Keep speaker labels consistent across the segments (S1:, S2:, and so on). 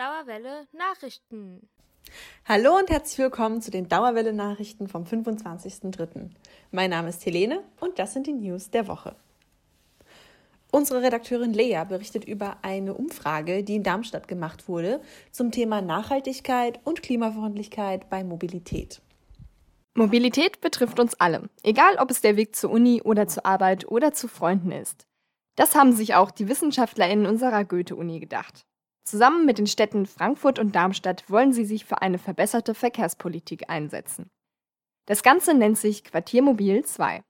S1: Dauerwelle Nachrichten.
S2: Hallo und herzlich willkommen zu den Dauerwelle Nachrichten vom 25.03. Mein Name ist Helene und das sind die News der Woche. Unsere Redakteurin Lea berichtet über eine Umfrage, die in Darmstadt gemacht wurde, zum Thema Nachhaltigkeit und Klimafreundlichkeit bei Mobilität.
S3: Mobilität betrifft uns alle, egal ob es der Weg zur Uni oder zur Arbeit oder zu Freunden ist. Das haben sich auch die WissenschaftlerInnen unserer Goethe-Uni gedacht. Zusammen mit den Städten Frankfurt und Darmstadt wollen sie sich für eine verbesserte Verkehrspolitik einsetzen. Das Ganze nennt sich Quartiermobil 2.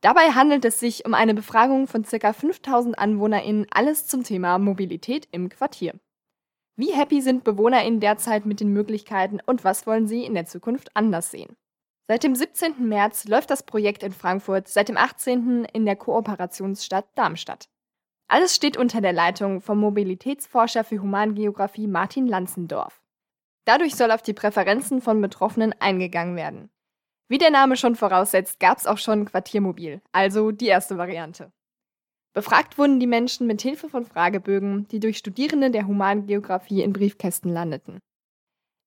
S3: Dabei handelt es sich um eine Befragung von ca. 5000 AnwohnerInnen, alles zum Thema Mobilität im Quartier. Wie happy sind BewohnerInnen derzeit mit den Möglichkeiten und was wollen sie in der Zukunft anders sehen? Seit dem 17. März läuft das Projekt in Frankfurt, seit dem 18. in der Kooperationsstadt Darmstadt. Alles steht unter der Leitung vom Mobilitätsforscher für Humangeographie Martin Lanzendorf. Dadurch soll auf die Präferenzen von Betroffenen eingegangen werden. Wie der Name schon voraussetzt, gab es auch schon Quartiermobil, also die erste Variante. Befragt wurden die Menschen mit Hilfe von Fragebögen, die durch Studierende der Humangeographie in Briefkästen landeten.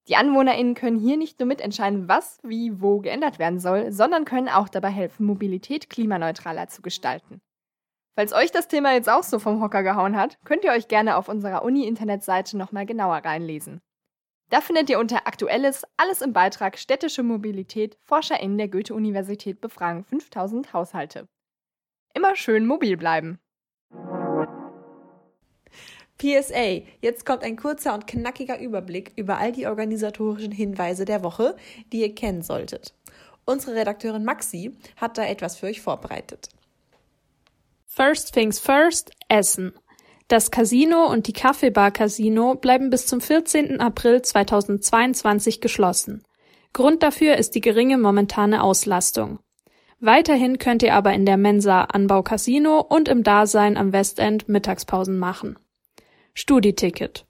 S3: Die AnwohnerInnen können hier nicht nur mitentscheiden, was, wie, wo geändert werden soll, sondern können auch dabei helfen, Mobilität klimaneutraler zu gestalten. Falls euch das Thema jetzt auch so vom Hocker gehauen hat, könnt ihr euch gerne auf unserer Uni-Internetseite nochmal genauer reinlesen. Da findet ihr unter Aktuelles alles im Beitrag Städtische Mobilität ForscherInnen der Goethe-Universität befragen 5000 Haushalte. Immer schön mobil bleiben.
S2: PSA, jetzt kommt ein kurzer und knackiger Überblick über all die organisatorischen Hinweise der Woche, die ihr kennen solltet. Unsere Redakteurin Maxi hat da etwas für euch vorbereitet.
S4: First things first, Essen. Das Casino und die Kaffeebar Casino bleiben bis zum 14. April 2022 geschlossen. Grund dafür ist die geringe momentane Auslastung. Weiterhin könnt ihr aber in der Mensa Anbau Casino und im Dasein am Westend Mittagspausen machen. Studiticket.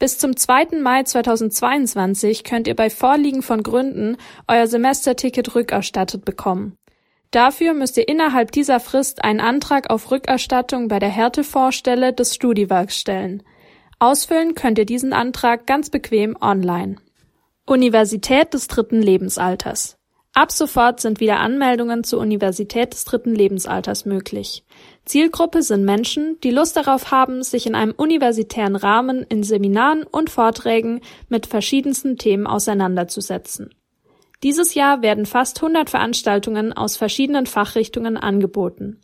S4: Bis zum 2. Mai 2022 könnt ihr bei Vorliegen von Gründen euer Semesterticket rückerstattet bekommen. Dafür müsst ihr innerhalb dieser Frist einen Antrag auf Rückerstattung bei der Härtevorstelle des Studiwerks stellen. Ausfüllen könnt ihr diesen Antrag ganz bequem online. Universität des dritten Lebensalters. Ab sofort sind wieder Anmeldungen zur Universität des dritten Lebensalters möglich. Zielgruppe sind Menschen, die Lust darauf haben, sich in einem universitären Rahmen in Seminaren und Vorträgen mit verschiedensten Themen auseinanderzusetzen. Dieses Jahr werden fast 100 Veranstaltungen aus verschiedenen Fachrichtungen angeboten.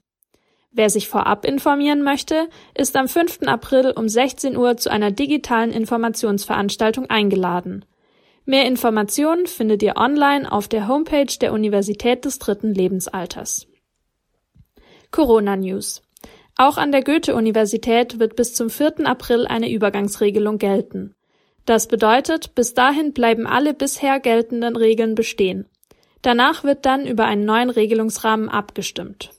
S4: Wer sich vorab informieren möchte, ist am 5. April um 16 Uhr zu einer digitalen Informationsveranstaltung eingeladen. Mehr Informationen findet ihr online auf der Homepage der Universität des dritten Lebensalters. Corona News. Auch an der Goethe-Universität wird bis zum 4. April eine Übergangsregelung gelten. Das bedeutet, bis dahin bleiben alle bisher geltenden Regeln bestehen. Danach wird dann über einen neuen Regelungsrahmen abgestimmt.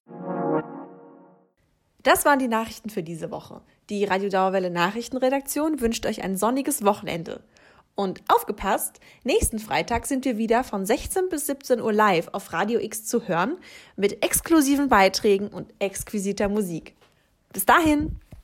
S2: Das waren die Nachrichten für diese Woche. Die Radio Dauerwelle Nachrichtenredaktion wünscht euch ein sonniges Wochenende. Und aufgepasst, nächsten Freitag sind wir wieder von 16 bis 17 Uhr live auf Radio X zu hören mit exklusiven Beiträgen und exquisiter Musik. Bis dahin!